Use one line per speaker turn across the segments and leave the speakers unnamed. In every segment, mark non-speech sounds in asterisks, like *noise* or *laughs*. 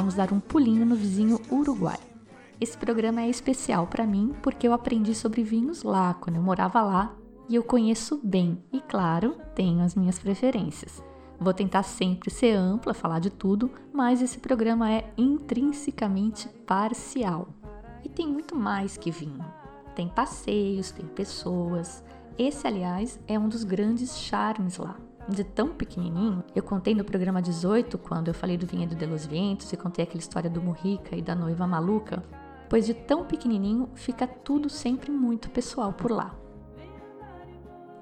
Vamos dar um pulinho no vizinho Uruguai. Esse programa é especial para mim porque eu aprendi sobre vinhos lá, quando eu morava lá, e eu conheço bem. E claro, tenho as minhas preferências. Vou tentar sempre ser ampla, falar de tudo, mas esse programa é intrinsecamente parcial. E tem muito mais que vinho. Tem passeios, tem pessoas. Esse, aliás, é um dos grandes charmes lá. De tão pequenininho, eu contei no programa 18, quando eu falei do Vinhedo de los Vientos e contei aquela história do Murrica e da noiva maluca, pois de tão pequenininho fica tudo sempre muito pessoal por lá.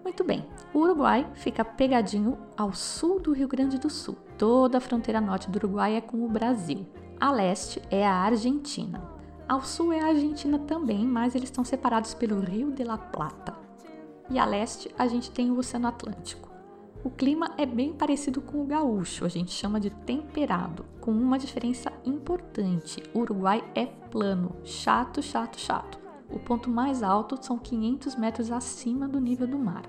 Muito bem, o Uruguai fica pegadinho ao sul do Rio Grande do Sul. Toda a fronteira norte do Uruguai é com o Brasil. A leste é a Argentina. Ao sul é a Argentina também, mas eles estão separados pelo Rio de la Plata. E a leste a gente tem o Oceano Atlântico. O clima é bem parecido com o gaúcho, a gente chama de temperado, com uma diferença importante: o Uruguai é plano, chato, chato, chato. O ponto mais alto são 500 metros acima do nível do mar.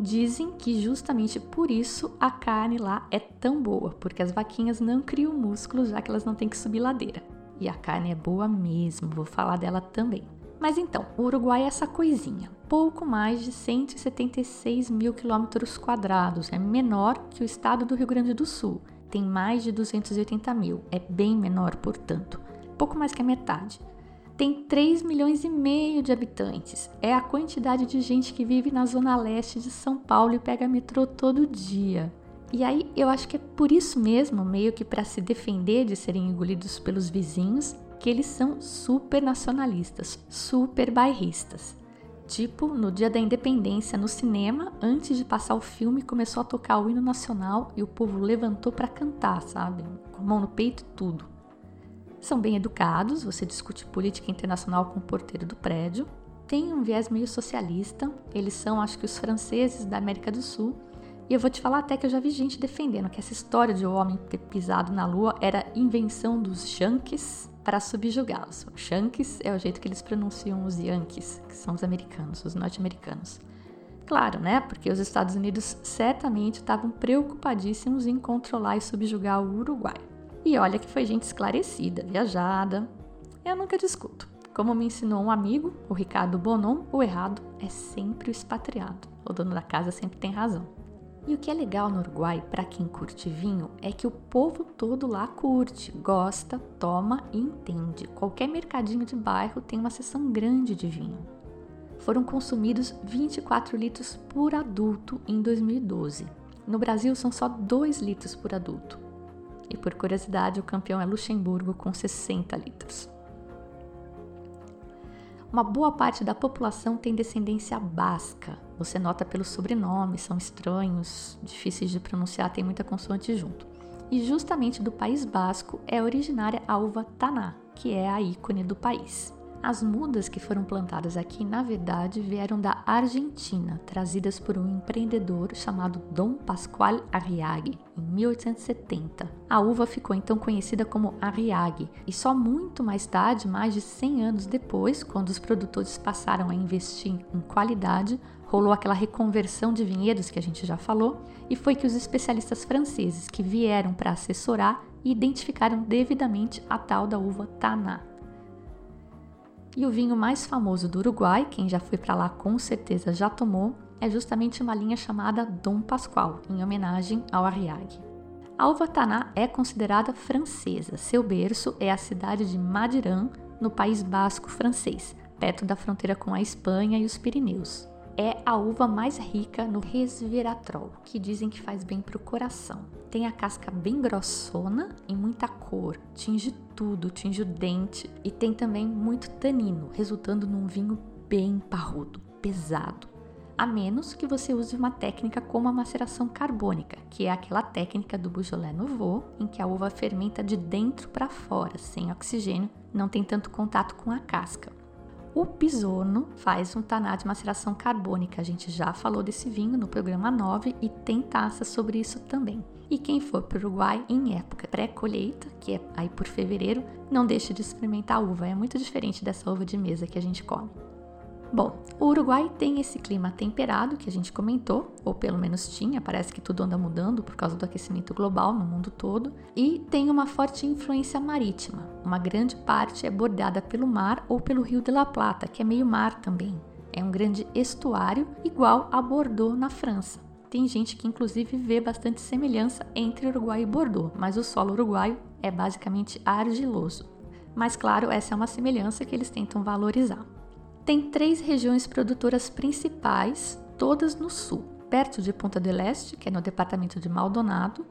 Dizem que justamente por isso a carne lá é tão boa, porque as vaquinhas não criam músculos já que elas não têm que subir ladeira. E a carne é boa mesmo, vou falar dela também. Mas então, o Uruguai é essa coisinha, pouco mais de 176 mil quilômetros quadrados, é menor que o estado do Rio Grande do Sul, tem mais de 280 mil, é bem menor, portanto, pouco mais que a metade. Tem 3 milhões e meio de habitantes, é a quantidade de gente que vive na zona leste de São Paulo e pega metrô todo dia. E aí eu acho que é por isso mesmo, meio que para se defender de serem engolidos pelos vizinhos, que eles são super nacionalistas, super bairristas. Tipo, no dia da independência no cinema, antes de passar o filme, começou a tocar o hino nacional e o povo levantou para cantar, sabe? Com a mão no peito e tudo. São bem educados, você discute política internacional com o porteiro do prédio. Tem um viés meio socialista, eles são, acho que, os franceses da América do Sul. E eu vou te falar até que eu já vi gente defendendo que essa história de o homem ter pisado na lua era invenção dos Yankees para subjugá-los. Os Yankees é o jeito que eles pronunciam os Yankees, que são os americanos, os norte-americanos. Claro, né? Porque os Estados Unidos certamente estavam preocupadíssimos em controlar e subjugar o Uruguai. E olha que foi gente esclarecida, viajada. Eu nunca discuto. Como me ensinou um amigo, o Ricardo Bonon, o errado é sempre o expatriado. O dono da casa sempre tem razão. E o que é legal no Uruguai, para quem curte vinho, é que o povo todo lá curte, gosta, toma e entende. Qualquer mercadinho de bairro tem uma seção grande de vinho. Foram consumidos 24 litros por adulto em 2012. No Brasil são só 2 litros por adulto. E por curiosidade, o campeão é Luxemburgo com 60 litros. Uma boa parte da população tem descendência basca. Você nota pelos sobrenomes, são estranhos, difíceis de pronunciar, tem muita consoante junto. E justamente do País Basco é originária a uva Taná, que é a ícone do país. As mudas que foram plantadas aqui, na verdade, vieram da Argentina, trazidas por um empreendedor chamado Dom Pascual Arriague, em 1870. A uva ficou então conhecida como Arriague, e só muito mais tarde, mais de 100 anos depois, quando os produtores passaram a investir em qualidade, rolou aquela reconversão de vinhedos que a gente já falou, e foi que os especialistas franceses que vieram para assessorar identificaram devidamente a tal da uva Taná. E o vinho mais famoso do Uruguai, quem já foi para lá com certeza já tomou, é justamente uma linha chamada Dom Pascual, em homenagem ao Arriague. A uva Taná é considerada francesa. Seu berço é a cidade de Madiran, no País Basco francês, perto da fronteira com a Espanha e os Pirineus. É a uva mais rica no resveratrol, que dizem que faz bem para o coração. Tem a casca bem grossona e muita cor, tinge tudo, tinge o dente e tem também muito tanino, resultando num vinho bem parrudo, pesado. A menos que você use uma técnica como a maceração carbônica, que é aquela técnica do Beaujolais Nouveau, em que a uva fermenta de dentro para fora, sem oxigênio, não tem tanto contato com a casca. O Pisono faz um taná de maceração carbônica. A gente já falou desse vinho no programa 9 e tem taças sobre isso também. E quem for para o Uruguai em época pré-colheita, que é aí por fevereiro, não deixe de experimentar a uva. É muito diferente dessa uva de mesa que a gente come. Bom, o Uruguai tem esse clima temperado que a gente comentou, ou pelo menos tinha, parece que tudo anda mudando por causa do aquecimento global no mundo todo, e tem uma forte influência marítima. Uma grande parte é bordada pelo mar ou pelo Rio de la Plata, que é meio mar também. É um grande estuário igual a Bordeaux na França. Tem gente que inclusive vê bastante semelhança entre Uruguai e Bordeaux, mas o solo uruguaio é basicamente argiloso. Mas claro, essa é uma semelhança que eles tentam valorizar. Tem três regiões produtoras principais, todas no sul, perto de Ponta del Este, que é no departamento de Maldonado,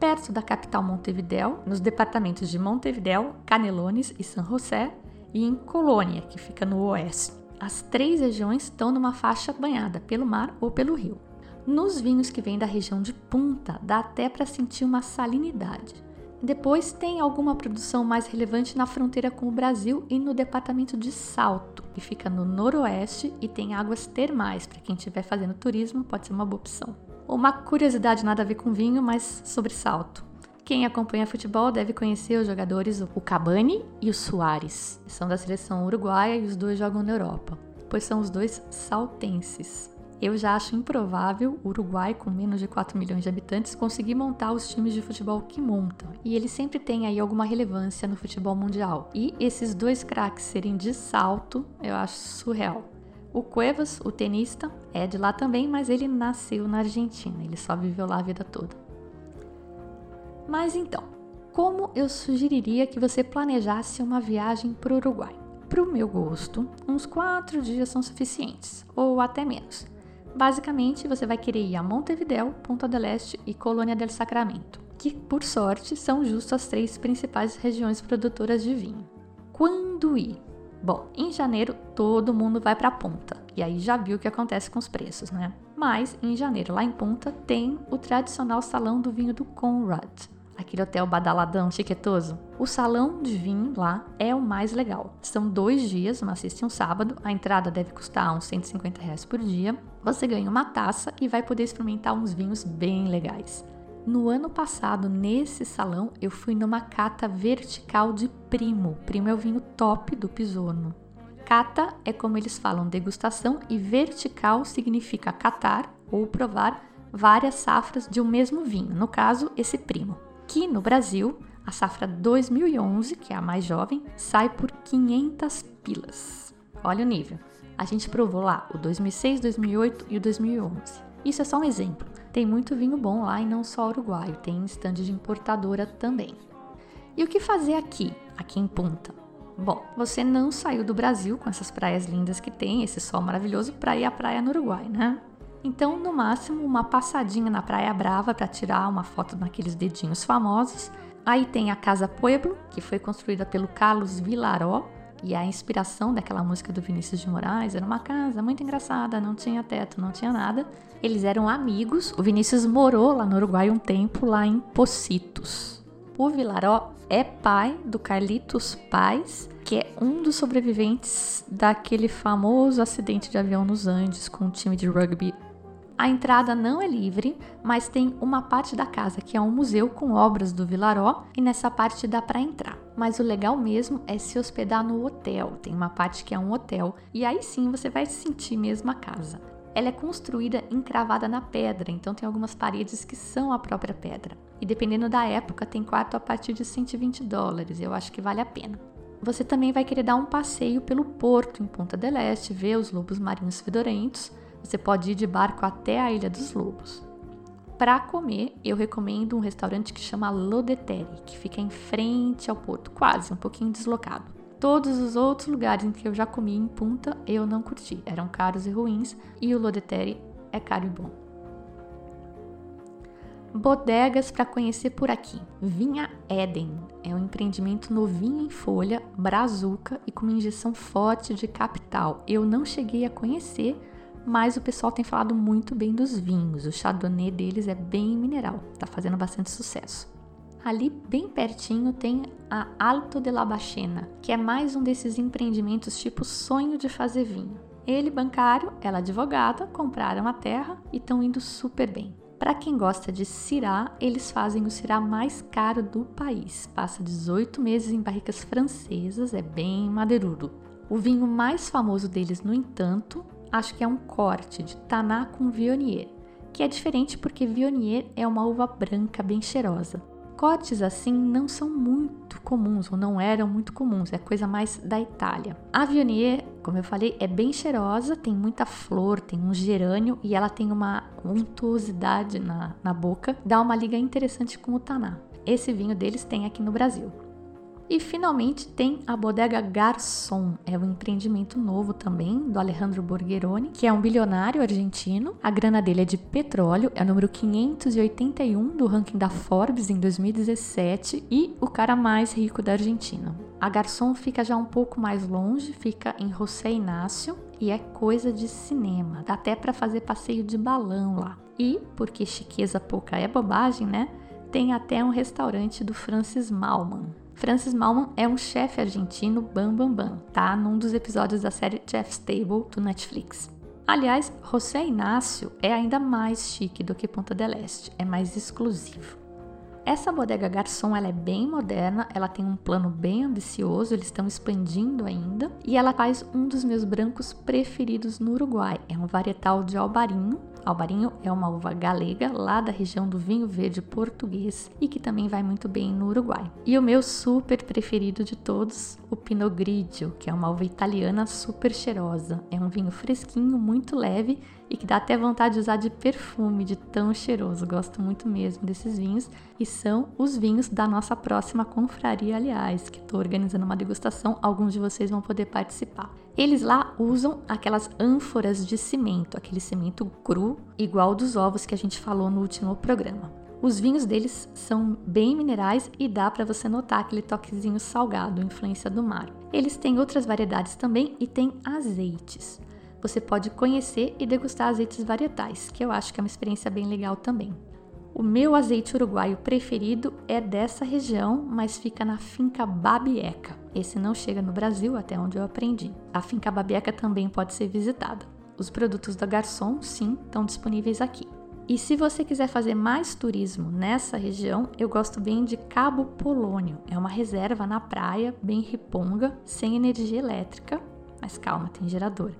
perto da capital Montevidéu, nos departamentos de Montevidéu, Canelones e San José, e em Colônia, que fica no oeste. As três regiões estão numa faixa banhada pelo mar ou pelo rio. Nos vinhos que vêm da região de Punta, dá até para sentir uma salinidade. Depois tem alguma produção mais relevante na fronteira com o Brasil e no departamento de Salto, que fica no noroeste e tem águas termais. Para quem estiver fazendo turismo, pode ser uma boa opção. Uma curiosidade nada a ver com vinho, mas sobre Salto. Quem acompanha futebol deve conhecer os jogadores o Cabani e o Soares. São da seleção uruguaia e os dois jogam na Europa, pois são os dois saltenses. Eu já acho improvável o Uruguai, com menos de 4 milhões de habitantes, conseguir montar os times de futebol que montam. E ele sempre tem aí alguma relevância no futebol mundial. E esses dois craques serem de salto, eu acho surreal. O Cuevas, o tenista, é de lá também, mas ele nasceu na Argentina, ele só viveu lá a vida toda. Mas então, como eu sugeriria que você planejasse uma viagem para o Uruguai? Para o meu gosto, uns quatro dias são suficientes, ou até menos. Basicamente, você vai querer ir a Montevideo, Ponta del Este e Colônia del Sacramento, que, por sorte, são justo as três principais regiões produtoras de vinho. Quando ir? Bom, em janeiro todo mundo vai para Ponta, e aí já viu o que acontece com os preços, né? Mas em janeiro, lá em Ponta, tem o tradicional salão do vinho do Conrad, aquele hotel badaladão, chiquetoso. O salão de vinho lá é o mais legal. São dois dias, uma sexta e um sábado. A entrada deve custar uns 150 reais por dia. Você ganha uma taça e vai poder experimentar uns vinhos bem legais. No ano passado, nesse salão, eu fui numa cata vertical de Primo. Primo é o vinho top do Pisono. Cata é como eles falam degustação e vertical significa catar ou provar várias safras de um mesmo vinho, no caso, esse primo. Aqui no Brasil, a safra 2011, que é a mais jovem, sai por 500 pilas. Olha o nível. A gente provou lá o 2006, 2008 e o 2011. Isso é só um exemplo. Tem muito vinho bom lá e não só uruguaio, tem estande de importadora também. E o que fazer aqui, aqui em Punta? Bom, você não saiu do Brasil com essas praias lindas que tem, esse sol maravilhoso, para ir à praia no Uruguai, né? Então, no máximo, uma passadinha na Praia Brava para tirar uma foto naqueles dedinhos famosos. Aí tem a Casa Pueblo, que foi construída pelo Carlos Vilaró, e a inspiração daquela música do Vinícius de Moraes era uma casa muito engraçada, não tinha teto, não tinha nada. Eles eram amigos. O Vinícius morou lá no Uruguai um tempo, lá em Pocitos. O Vilaró é pai do Carlitos Paz, que é um dos sobreviventes daquele famoso acidente de avião nos Andes com o time de rugby a entrada não é livre, mas tem uma parte da casa que é um museu com obras do Vilaró e nessa parte dá para entrar. Mas o legal mesmo é se hospedar no hotel. Tem uma parte que é um hotel e aí sim você vai sentir mesmo a casa. Ela é construída encravada na pedra, então tem algumas paredes que são a própria pedra. E dependendo da época, tem quarto a partir de 120 dólares. Eu acho que vale a pena. Você também vai querer dar um passeio pelo porto em Ponta del Este, ver os lobos marinhos fedorentos você pode ir de barco até a Ilha dos Lobos. Para comer, eu recomendo um restaurante que chama Lodetere, que fica em frente ao porto, quase um pouquinho deslocado. Todos os outros lugares em que eu já comi em Punta, eu não curti. Eram caros e ruins, e o Lodetere é caro e bom. Bodegas para conhecer por aqui. Vinha Eden é um empreendimento novinho em folha, brazuca e com uma injeção forte de capital. Eu não cheguei a conhecer, mas o pessoal tem falado muito bem dos vinhos. O chardonnay deles é bem mineral, tá fazendo bastante sucesso. Ali bem pertinho tem a Alto de la Bachena, que é mais um desses empreendimentos tipo sonho de fazer vinho. Ele bancário, ela advogada, compraram a terra e estão indo super bem. Para quem gosta de Syrah, eles fazem o Syrah mais caro do país. Passa 18 meses em barricas francesas, é bem madeirudo. O vinho mais famoso deles, no entanto, acho que é um corte de Taná com Viognier, que é diferente porque Viognier é uma uva branca bem cheirosa. Cortes assim não são muito comuns ou não eram muito comuns, é coisa mais da Itália. A Viognier, como eu falei, é bem cheirosa, tem muita flor, tem um gerânio e ela tem uma untuosidade na, na boca, dá uma liga interessante com o Taná. Esse vinho deles tem aqui no Brasil. E finalmente tem a Bodega Garçon, é um empreendimento novo também do Alejandro Borgheroni, que é um bilionário argentino. A grana dele é de petróleo, é o número 581 do ranking da Forbes em 2017 e o cara mais rico da Argentina. A Garçon fica já um pouco mais longe, fica em José Inácio e é coisa de cinema. Dá até para fazer passeio de balão lá. E, porque chiqueza pouca é bobagem, né? Tem até um restaurante do Francis Malman. Francis Malman é um chefe argentino bam bam bam, tá? Num dos episódios da série Chef's Table do Netflix. Aliás, José Inácio é ainda mais chique do que Ponta del Este, é mais exclusivo. Essa bodega garçom ela é bem moderna, ela tem um plano bem ambicioso, eles estão expandindo ainda e ela faz um dos meus brancos preferidos no Uruguai. É um varietal de albarinho, Albarinho é uma uva galega lá da região do vinho verde português e que também vai muito bem no Uruguai. E o meu super preferido de todos, o Pinot Grigio, que é uma uva italiana super cheirosa. É um vinho fresquinho, muito leve e que dá até vontade de usar de perfume, de tão cheiroso. Gosto muito mesmo desses vinhos e são os vinhos da nossa próxima confraria, aliás, que estou organizando uma degustação. Alguns de vocês vão poder participar. Eles lá usam aquelas ânforas de cimento, aquele cimento cru, igual dos ovos que a gente falou no último programa. Os vinhos deles são bem minerais e dá para você notar aquele toquezinho salgado, influência do mar. Eles têm outras variedades também e têm azeites. Você pode conhecer e degustar azeites varietais, que eu acho que é uma experiência bem legal também. O meu azeite uruguaio preferido é dessa região, mas fica na finca Babieca. Esse não chega no Brasil, até onde eu aprendi. A finca Babieca também pode ser visitada. Os produtos da Garçom, sim, estão disponíveis aqui. E se você quiser fazer mais turismo nessa região, eu gosto bem de Cabo Polônio. É uma reserva na praia, bem riponga, sem energia elétrica, mas calma, tem gerador.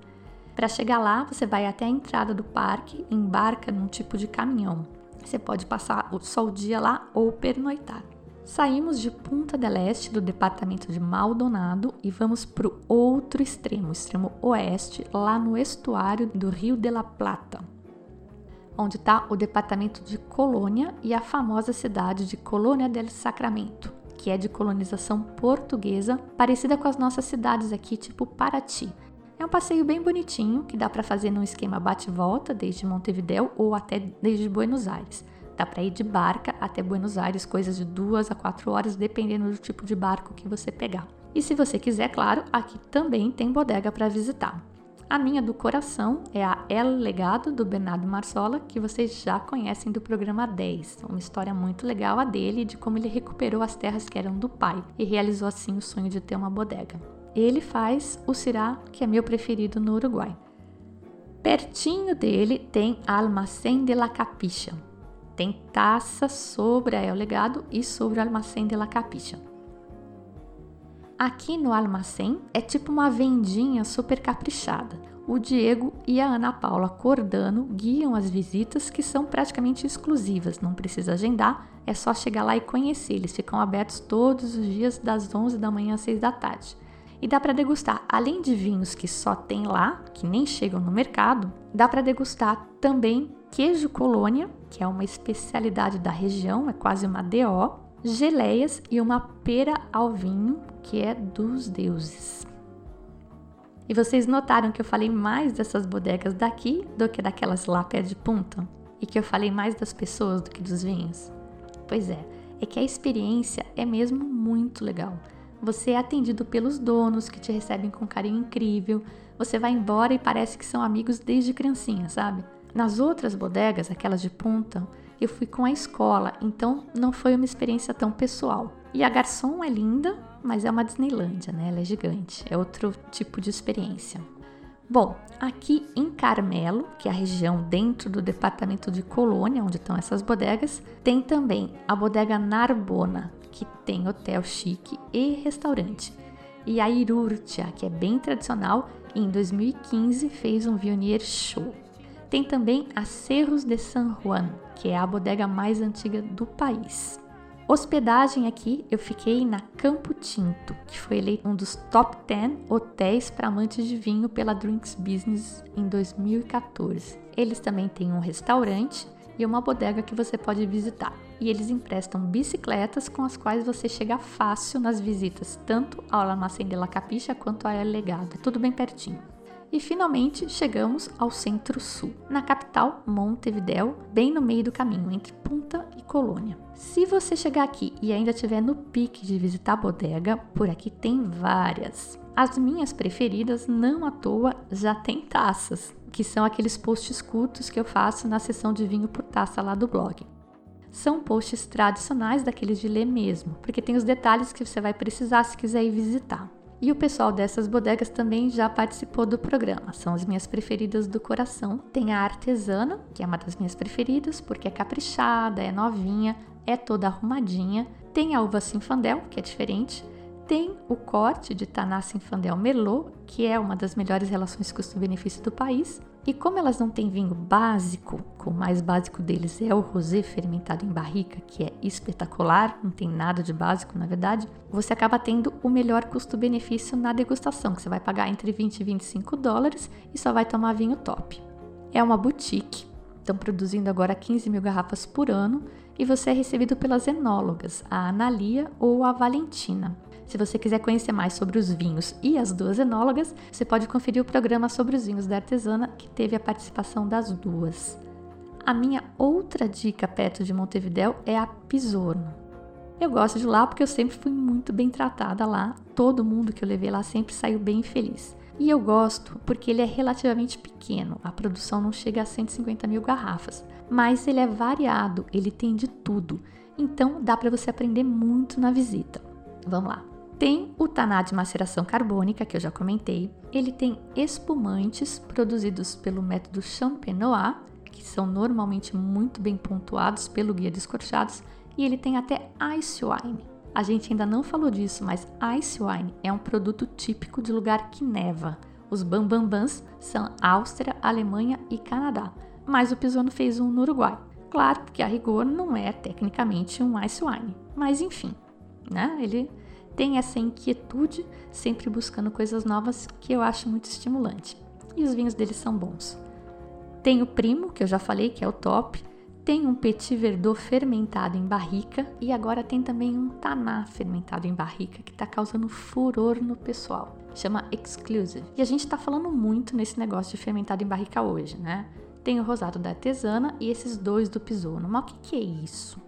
Para chegar lá, você vai até a entrada do parque, embarca num tipo de caminhão. Você pode passar só o dia lá ou pernoitar. Saímos de Punta del Este, do departamento de Maldonado, e vamos para o outro extremo, o extremo oeste, lá no estuário do Rio de la Plata, onde está o departamento de Colônia e a famosa cidade de Colônia del Sacramento, que é de colonização portuguesa, parecida com as nossas cidades aqui, tipo Paraty. É um passeio bem bonitinho que dá para fazer num esquema bate-volta desde Montevideo ou até desde Buenos Aires. Dá para ir de barca até Buenos Aires, coisas de duas a quatro horas, dependendo do tipo de barco que você pegar. E se você quiser, claro, aqui também tem bodega para visitar. A minha do coração é a El Legado do Bernardo Marsola, que vocês já conhecem do programa 10. Uma história muito legal a dele de como ele recuperou as terras que eram do pai e realizou assim o sonho de ter uma bodega. Ele faz o Syrah, que é meu preferido no Uruguai. Pertinho dele tem Almacém de la Capicha. Tem taça sobre a El Legado e sobre o Almacém de la Capicha. Aqui no Almacém é tipo uma vendinha super caprichada. O Diego e a Ana Paula Cordano guiam as visitas que são praticamente exclusivas, não precisa agendar, é só chegar lá e conhecer. Eles ficam abertos todos os dias das 11 da manhã às 6 da tarde. E dá para degustar, além de vinhos que só tem lá, que nem chegam no mercado, dá para degustar também queijo colônia, que é uma especialidade da região, é quase uma DO, geleias e uma pera ao vinho, que é dos deuses. E vocês notaram que eu falei mais dessas bodegas daqui do que daquelas lá pé de punta? E que eu falei mais das pessoas do que dos vinhos? Pois é, é que a experiência é mesmo muito legal. Você é atendido pelos donos que te recebem com carinho incrível. Você vai embora e parece que são amigos desde criancinha, sabe? Nas outras bodegas, aquelas de ponta, eu fui com a escola, então não foi uma experiência tão pessoal. E a garçom é linda, mas é uma Disneylândia, né? Ela é gigante, é outro tipo de experiência. Bom, aqui em Carmelo, que é a região dentro do departamento de Colônia, onde estão essas bodegas, tem também a bodega Narbona, que tem hotel chique e restaurante. E a Irurtia, que é bem tradicional em 2015 fez um Vionier Show. Tem também a Cerros de San Juan, que é a bodega mais antiga do país. Hospedagem aqui, eu fiquei na Campo Tinto, que foi eleito um dos top 10 hotéis para amantes de vinho pela Drinks Business em 2014. Eles também têm um restaurante e uma bodega que você pode visitar. E eles emprestam bicicletas com as quais você chega fácil nas visitas, tanto ao Almacém de la Capicha quanto a El Legado. Tudo bem pertinho. E finalmente chegamos ao centro-sul, na capital Montevideo, bem no meio do caminho entre Punta e Colônia. Se você chegar aqui e ainda estiver no pique de visitar a bodega, por aqui tem várias. As minhas preferidas, não à toa, já tem taças, que são aqueles posts curtos que eu faço na seção de vinho por taça lá do blog. São posts tradicionais daqueles de ler mesmo, porque tem os detalhes que você vai precisar se quiser ir visitar. E o pessoal dessas bodegas também já participou do programa. São as minhas preferidas do coração. Tem a artesana, que é uma das minhas preferidas, porque é caprichada, é novinha, é toda arrumadinha. Tem a uva Sinfandel, que é diferente. Tem o corte de Taná Sinfandel Merlot, que é uma das melhores relações custo-benefício do país. E como elas não têm vinho básico, o mais básico deles é o rosé fermentado em barrica, que é espetacular, não tem nada de básico na verdade, você acaba tendo o melhor custo-benefício na degustação, que você vai pagar entre 20 e 25 dólares e só vai tomar vinho top. É uma boutique, estão produzindo agora 15 mil garrafas por ano e você é recebido pelas enólogas, a Analia ou a Valentina. Se você quiser conhecer mais sobre os vinhos e as duas enólogas, você pode conferir o programa sobre os vinhos da artesana, que teve a participação das duas. A minha outra dica perto de Montevidéu é a Pisorno. Eu gosto de lá porque eu sempre fui muito bem tratada lá, todo mundo que eu levei lá sempre saiu bem feliz. E eu gosto porque ele é relativamente pequeno, a produção não chega a 150 mil garrafas, mas ele é variado, ele tem de tudo, então dá para você aprender muito na visita. Vamos lá! Tem o taná de maceração carbônica, que eu já comentei. Ele tem espumantes produzidos pelo método Champenois, que são normalmente muito bem pontuados pelo guia Descorchados, e ele tem até ice wine. A gente ainda não falou disso, mas ice wine é um produto típico de lugar que neva. Os bambambans são Áustria, Alemanha e Canadá, mas o Pisono fez um no Uruguai. Claro que a rigor não é tecnicamente um ice wine, mas enfim, né? Ele tem essa inquietude, sempre buscando coisas novas, que eu acho muito estimulante. E os vinhos deles são bons. Tem o primo, que eu já falei que é o top. Tem um petit verdot fermentado em barrica e agora tem também um taná fermentado em barrica que está causando furor no pessoal. Chama Exclusive. E a gente está falando muito nesse negócio de fermentado em barrica hoje, né? Tem o rosado da artesana e esses dois do Pisono. Mas o que, que é isso?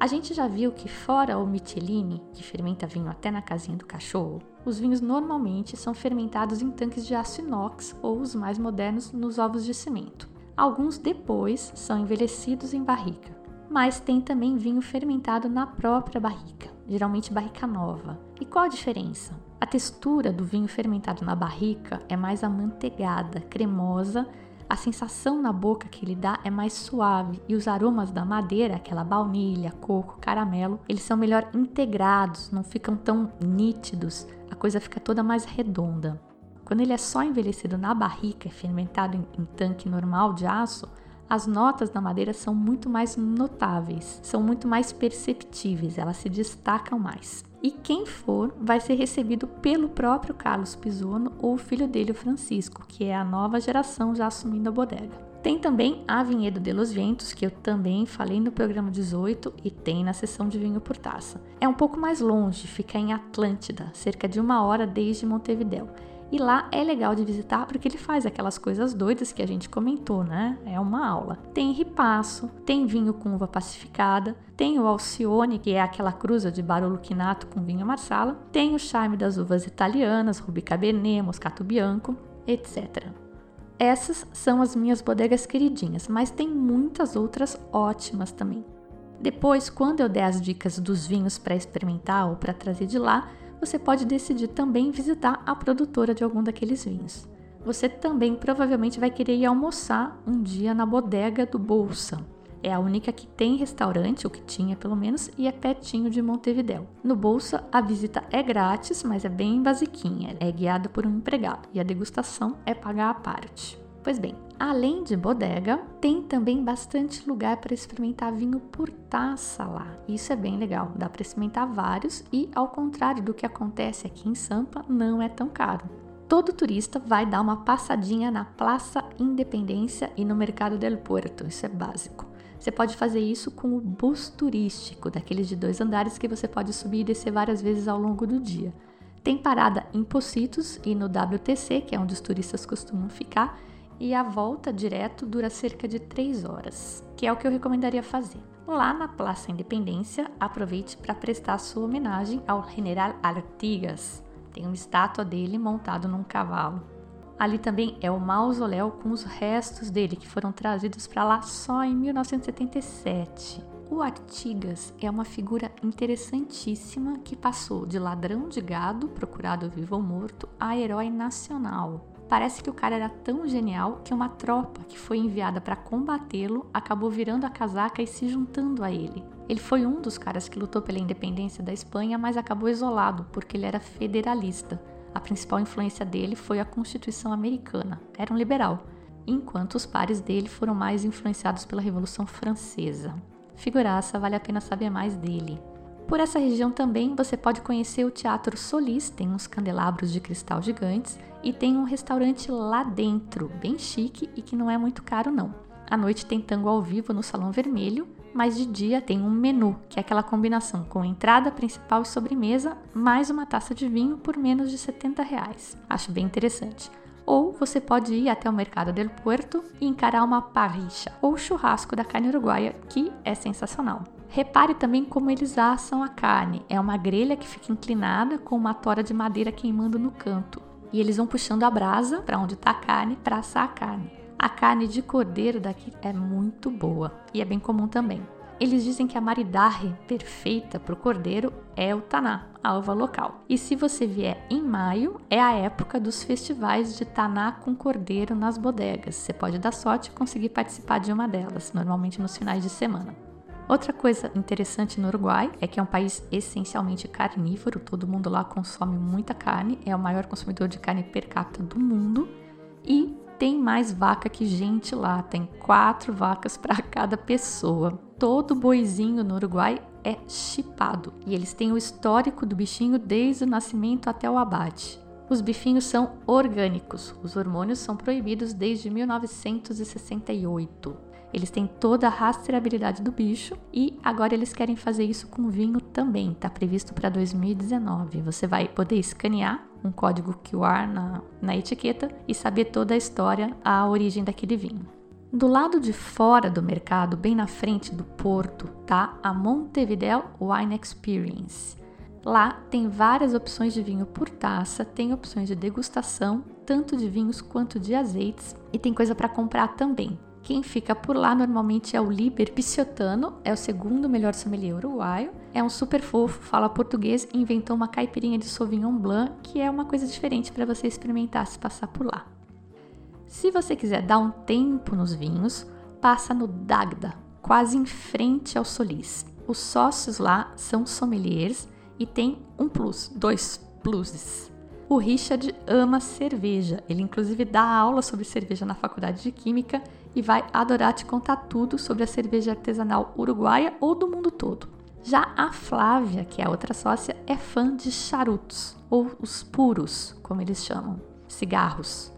A gente já viu que, fora o Michelini, que fermenta vinho até na casinha do cachorro, os vinhos normalmente são fermentados em tanques de aço inox ou os mais modernos nos ovos de cimento. Alguns depois são envelhecidos em barrica, mas tem também vinho fermentado na própria barrica, geralmente barrica nova. E qual a diferença? A textura do vinho fermentado na barrica é mais amanteigada, cremosa a sensação na boca que ele dá é mais suave e os aromas da madeira, aquela baunilha, coco, caramelo, eles são melhor integrados, não ficam tão nítidos, a coisa fica toda mais redonda. Quando ele é só envelhecido na barrica, fermentado em, em tanque normal de aço, as notas da madeira são muito mais notáveis, são muito mais perceptíveis, elas se destacam mais. E quem for vai ser recebido pelo próprio Carlos Pisono ou o filho dele, o Francisco, que é a nova geração já assumindo a bodega. Tem também a Vinhedo de los Vientos, que eu também falei no programa 18 e tem na seção de vinho por taça. É um pouco mais longe, fica em Atlântida, cerca de uma hora desde Montevideo. E lá é legal de visitar porque ele faz aquelas coisas doidas que a gente comentou, né? É uma aula. Tem ripasso, tem vinho com uva pacificada, tem o Alcione, que é aquela cruza de Barolo Quinato com vinho Marsala, tem o charme das uvas italianas, Rubi Cabernet, Moscato Bianco, etc. Essas são as minhas bodegas queridinhas, mas tem muitas outras ótimas também. Depois, quando eu der as dicas dos vinhos para experimentar ou para trazer de lá, você pode decidir também visitar a produtora de algum daqueles vinhos. Você também provavelmente vai querer ir almoçar um dia na bodega do Bolsa. É a única que tem restaurante, ou que tinha pelo menos, e é pertinho de Montevidéu. No Bolsa, a visita é grátis, mas é bem basiquinha, é guiada por um empregado e a degustação é pagar à parte. Pois bem, além de bodega, tem também bastante lugar para experimentar vinho por taça lá. Isso é bem legal, dá para experimentar vários e, ao contrário do que acontece aqui em Sampa, não é tão caro. Todo turista vai dar uma passadinha na Praça Independência e no Mercado del Puerto, isso é básico. Você pode fazer isso com o bus turístico, daqueles de dois andares que você pode subir e descer várias vezes ao longo do dia. Tem parada em Pocitos e no WTC, que é onde os turistas costumam ficar, e a volta direto dura cerca de 3 horas, que é o que eu recomendaria fazer. Lá na Praça Independência, aproveite para prestar sua homenagem ao General Artigas. Tem uma estátua dele montado num cavalo. Ali também é o mausoléu com os restos dele que foram trazidos para lá só em 1977. O Artigas é uma figura interessantíssima que passou de ladrão de gado, procurado vivo ou morto, a herói nacional. Parece que o cara era tão genial que uma tropa que foi enviada para combatê-lo acabou virando a casaca e se juntando a ele. Ele foi um dos caras que lutou pela independência da Espanha, mas acabou isolado porque ele era federalista. A principal influência dele foi a Constituição Americana. Era um liberal, enquanto os pares dele foram mais influenciados pela Revolução Francesa. Figuraça, vale a pena saber mais dele. Por essa região também você pode conhecer o Teatro Solis, tem uns candelabros de cristal gigantes e tem um restaurante lá dentro, bem chique e que não é muito caro não. À noite tem tango ao vivo no Salão Vermelho, mas de dia tem um menu, que é aquela combinação com entrada principal e sobremesa, mais uma taça de vinho por menos de 70 reais. Acho bem interessante. Ou você pode ir até o Mercado del Puerto e encarar uma parricha ou churrasco da carne uruguaia, que é sensacional. Repare também como eles assam a carne. É uma grelha que fica inclinada com uma tora de madeira queimando no canto. E eles vão puxando a brasa para onde está a carne para assar a carne. A carne de cordeiro daqui é muito boa e é bem comum também. Eles dizem que a maridaje perfeita para o cordeiro é o taná, a uva local. E se você vier em maio, é a época dos festivais de taná com cordeiro nas bodegas. Você pode dar sorte e conseguir participar de uma delas, normalmente nos finais de semana. Outra coisa interessante no Uruguai é que é um país essencialmente carnívoro, todo mundo lá consome muita carne, é o maior consumidor de carne per capita do mundo e tem mais vaca que gente lá, tem quatro vacas para *laughs* cada pessoa. Todo boizinho no Uruguai é chipado e eles têm o histórico do bichinho desde o nascimento até o abate. Os bifinhos são orgânicos, os hormônios são proibidos desde 1968. Eles têm toda a rastreabilidade do bicho e agora eles querem fazer isso com vinho também. Está previsto para 2019. Você vai poder escanear um código QR na, na etiqueta e saber toda a história, a origem daquele vinho. Do lado de fora do mercado, bem na frente do porto, tá a Montevideo Wine Experience. Lá tem várias opções de vinho por taça, tem opções de degustação, tanto de vinhos quanto de azeites, e tem coisa para comprar também. Quem fica por lá normalmente é o Liber Piciotano, é o segundo melhor sommelier uruguaio. É um super fofo, fala português e inventou uma caipirinha de Sauvignon Blanc, que é uma coisa diferente para você experimentar se passar por lá. Se você quiser dar um tempo nos vinhos, passa no Dagda, quase em frente ao Solis. Os sócios lá são sommeliers e tem um plus, dois pluses. O Richard ama cerveja, ele inclusive dá aula sobre cerveja na faculdade de Química e vai adorar te contar tudo sobre a cerveja artesanal uruguaia ou do mundo todo. Já a Flávia, que é a outra sócia, é fã de charutos, ou os puros, como eles chamam, cigarros.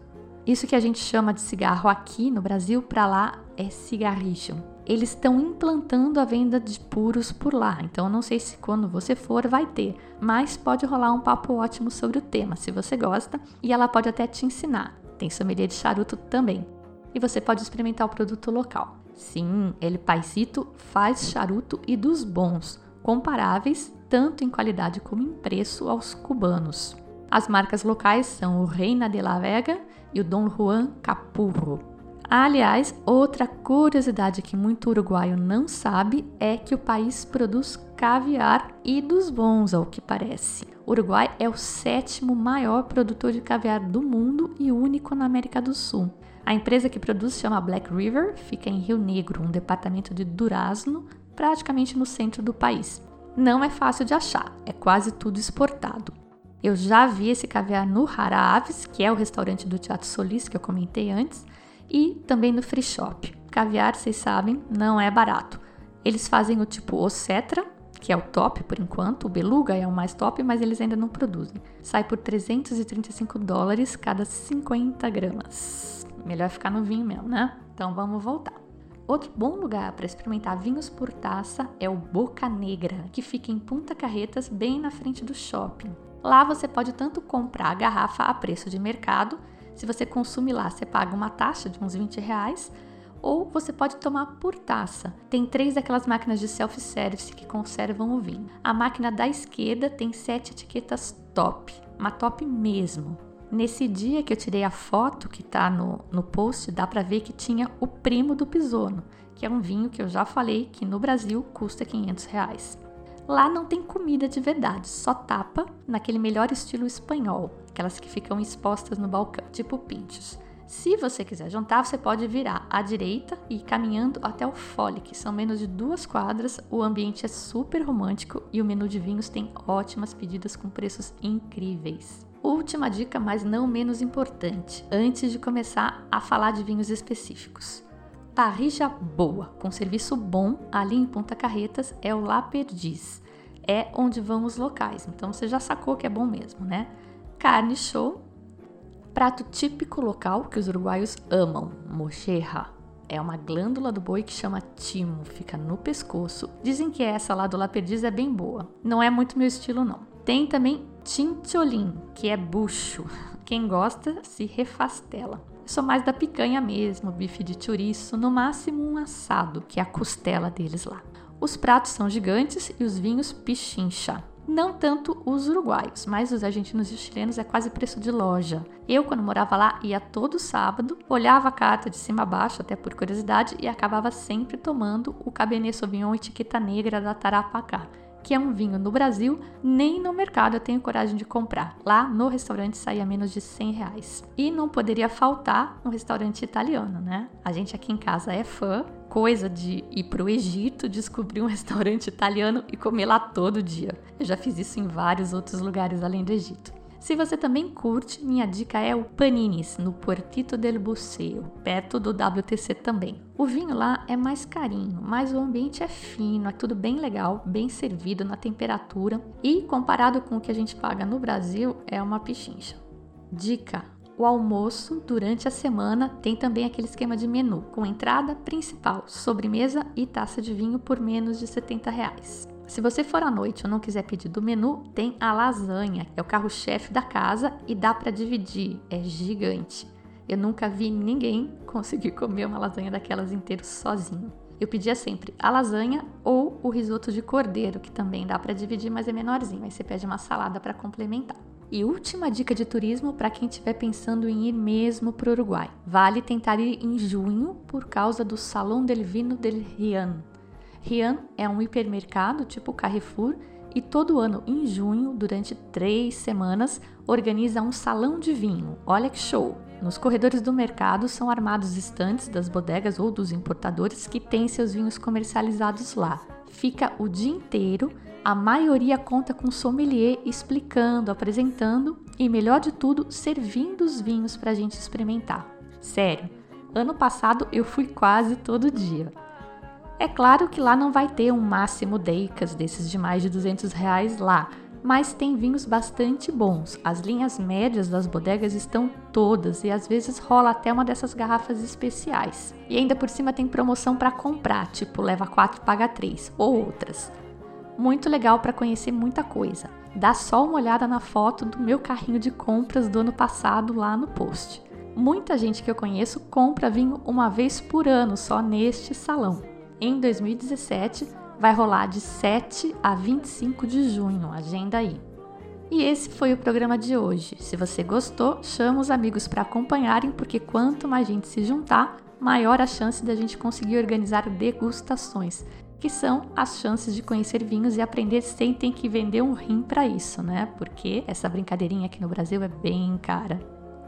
Isso que a gente chama de cigarro aqui no Brasil, para lá é cigarrillo. Eles estão implantando a venda de puros por lá, então não sei se quando você for vai ter, mas pode rolar um papo ótimo sobre o tema, se você gosta, e ela pode até te ensinar. Tem sommelier de charuto também. E você pode experimentar o produto local. Sim, ele Paisito faz charuto e dos bons, comparáveis tanto em qualidade como em preço aos cubanos. As marcas locais são o Reina de la Vega e o Dom Juan Capurro. Aliás, outra curiosidade que muito uruguaio não sabe é que o país produz caviar e dos bons, ao que parece. O Uruguai é o sétimo maior produtor de caviar do mundo e único na América do Sul. A empresa que produz chama Black River, fica em Rio Negro, um departamento de Durazno, praticamente no centro do país. Não é fácil de achar, é quase tudo exportado. Eu já vi esse caviar no Rara Aves, que é o restaurante do Teatro Solis que eu comentei antes, e também no Free Shop. Caviar, vocês sabem, não é barato. Eles fazem o tipo Ocetra, que é o top por enquanto, o Beluga é o mais top, mas eles ainda não produzem. Sai por 335 dólares cada 50 gramas. Melhor ficar no vinho mesmo, né? Então vamos voltar. Outro bom lugar para experimentar vinhos por taça é o Boca Negra, que fica em Punta Carretas, bem na frente do shopping. Lá você pode tanto comprar a garrafa a preço de mercado, se você consumir lá, você paga uma taxa de uns 20 reais, ou você pode tomar por taça. Tem três daquelas máquinas de self-service que conservam o vinho. A máquina da esquerda tem sete etiquetas top, uma top mesmo. Nesse dia que eu tirei a foto que tá no, no post, dá para ver que tinha o primo do Pisono, que é um vinho que eu já falei que no Brasil custa 500 reais. Lá não tem comida de verdade, só tapa naquele melhor estilo espanhol, aquelas que ficam expostas no balcão, tipo pinchos. Se você quiser jantar, você pode virar à direita e ir caminhando até o Fole, que são menos de duas quadras. O ambiente é super romântico e o menu de vinhos tem ótimas pedidas com preços incríveis. Última dica, mas não menos importante, antes de começar a falar de vinhos específicos. Parrija boa, com serviço bom, ali em Ponta Carretas, é o La Perdiz. É onde vão os locais, então você já sacou que é bom mesmo, né? Carne show, prato típico local que os uruguaios amam, mocherra. É uma glândula do boi que chama timo, fica no pescoço. Dizem que essa lá do La Perdiz é bem boa. Não é muito meu estilo não. Tem também tincholim, que é bucho. Quem gosta se refastela. Sou mais da picanha mesmo, bife de chouriço, no máximo um assado, que é a costela deles lá. Os pratos são gigantes e os vinhos pichincha. Não tanto os uruguaios, mas os argentinos e os chilenos é quase preço de loja. Eu, quando morava lá, ia todo sábado, olhava a carta de cima a baixo, até por curiosidade, e acabava sempre tomando o Cabernet Sauvignon etiqueta negra da Tarapacá que é um vinho no Brasil, nem no mercado eu tenho coragem de comprar. Lá no restaurante saía menos de 100 reais. E não poderia faltar no restaurante italiano, né? A gente aqui em casa é fã, coisa de ir para o Egito, descobrir um *laughs* restaurante italiano e comer lá todo dia. Eu já fiz isso em vários outros lugares além do Egito. Se você também curte, minha dica é o Paninis, no Puertito del Buceo, perto do WTC também. O vinho lá é mais carinho, mas o ambiente é fino, é tudo bem legal, bem servido na temperatura e comparado com o que a gente paga no Brasil, é uma pichincha. Dica: o almoço durante a semana tem também aquele esquema de menu, com entrada principal, sobremesa e taça de vinho por menos de 70 reais. Se você for à noite ou não quiser pedir do menu, tem a lasanha, é o carro-chefe da casa e dá para dividir, é gigante. Eu nunca vi ninguém *laughs* conseguir comer uma lasanha daquelas inteiras sozinho. Eu pedia sempre a lasanha ou o risoto de cordeiro, que também dá para dividir, mas é menorzinho. Aí você pede uma salada para complementar. E última dica de turismo para quem estiver pensando em ir mesmo para o Uruguai. Vale tentar ir em junho por causa do Salão del Vino del Rian, Rian é um hipermercado tipo Carrefour e todo ano, em junho, durante três semanas, organiza um salão de vinho. Olha que show! Nos corredores do mercado são armados estantes das bodegas ou dos importadores que têm seus vinhos comercializados lá. Fica o dia inteiro, a maioria conta com sommelier explicando, apresentando e, melhor de tudo, servindo os vinhos para a gente experimentar. Sério, ano passado eu fui quase todo dia. É claro que lá não vai ter um máximo deicas desses de mais de 200 reais lá, mas tem vinhos bastante bons. As linhas médias das bodegas estão todas e às vezes rola até uma dessas garrafas especiais. E ainda por cima tem promoção para comprar, tipo leva 4 paga 3 ou outras. Muito legal para conhecer muita coisa. Dá só uma olhada na foto do meu carrinho de compras do ano passado lá no post. Muita gente que eu conheço compra vinho uma vez por ano só neste salão. Em 2017, vai rolar de 7 a 25 de junho, agenda aí. E esse foi o programa de hoje. Se você gostou, chama os amigos para acompanharem, porque quanto mais gente se juntar, maior a chance da gente conseguir organizar degustações, que são as chances de conhecer vinhos e aprender sem ter que vender um rim para isso, né? Porque essa brincadeirinha aqui no Brasil é bem cara.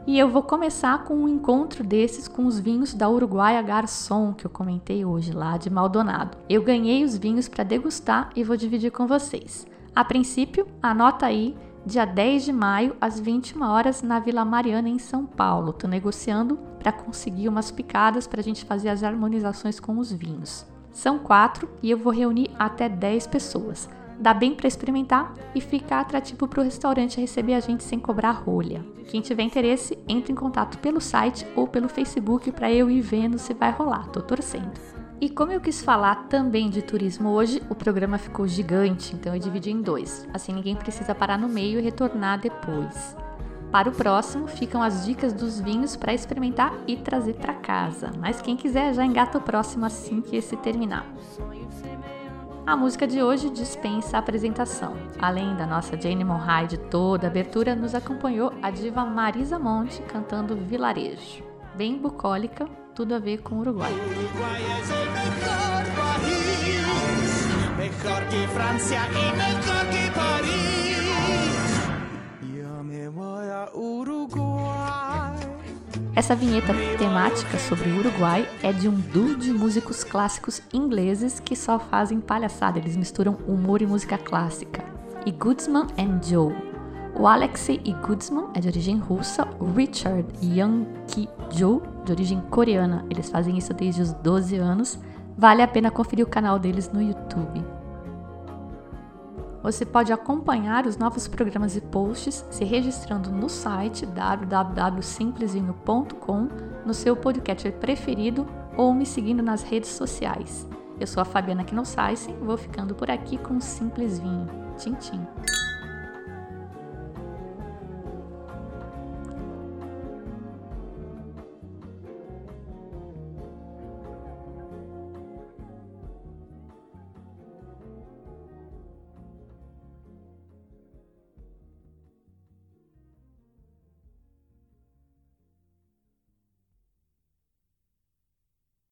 E eu vou começar com um encontro desses com os vinhos da Uruguaia Garçom, que eu comentei hoje lá de Maldonado. Eu ganhei os vinhos para degustar e vou dividir com vocês. A princípio, anota aí, dia 10 de maio, às 21 horas, na Vila Mariana, em São Paulo. Tô negociando para conseguir umas picadas para a gente fazer as harmonizações com os vinhos. São quatro e eu vou reunir até 10 pessoas dá bem para experimentar e fica atrativo para o restaurante receber a gente sem cobrar rolha. Quem tiver interesse, entre em contato pelo site ou pelo Facebook para eu ir vendo se vai rolar, tô torcendo. E como eu quis falar também de turismo hoje, o programa ficou gigante, então eu dividi em dois. Assim ninguém precisa parar no meio e retornar depois. Para o próximo, ficam as dicas dos vinhos para experimentar e trazer para casa. Mas quem quiser já engata o próximo assim que esse terminar. A música de hoje dispensa a apresentação. Além da nossa Jane Monrai de toda a abertura, nos acompanhou a diva Marisa Monte cantando Vilarejo. Bem bucólica, tudo a ver com o Uruguai. Uruguai é Essa vinheta temática sobre o Uruguai é de um duo de músicos clássicos ingleses que só fazem palhaçada, eles misturam humor e música clássica. E Goodsman and Joe. O Alexei e Goodsman é de origem russa, o Richard Young Ki Jo, de origem coreana. Eles fazem isso desde os 12 anos. Vale a pena conferir o canal deles no YouTube. Você pode acompanhar os novos programas e posts se registrando no site www.simplesvinho.com, no seu podcast preferido ou me seguindo nas redes sociais. Eu sou a Fabiana Knossaisen, vou ficando por aqui com Simples Vinho. Tchim, tchim.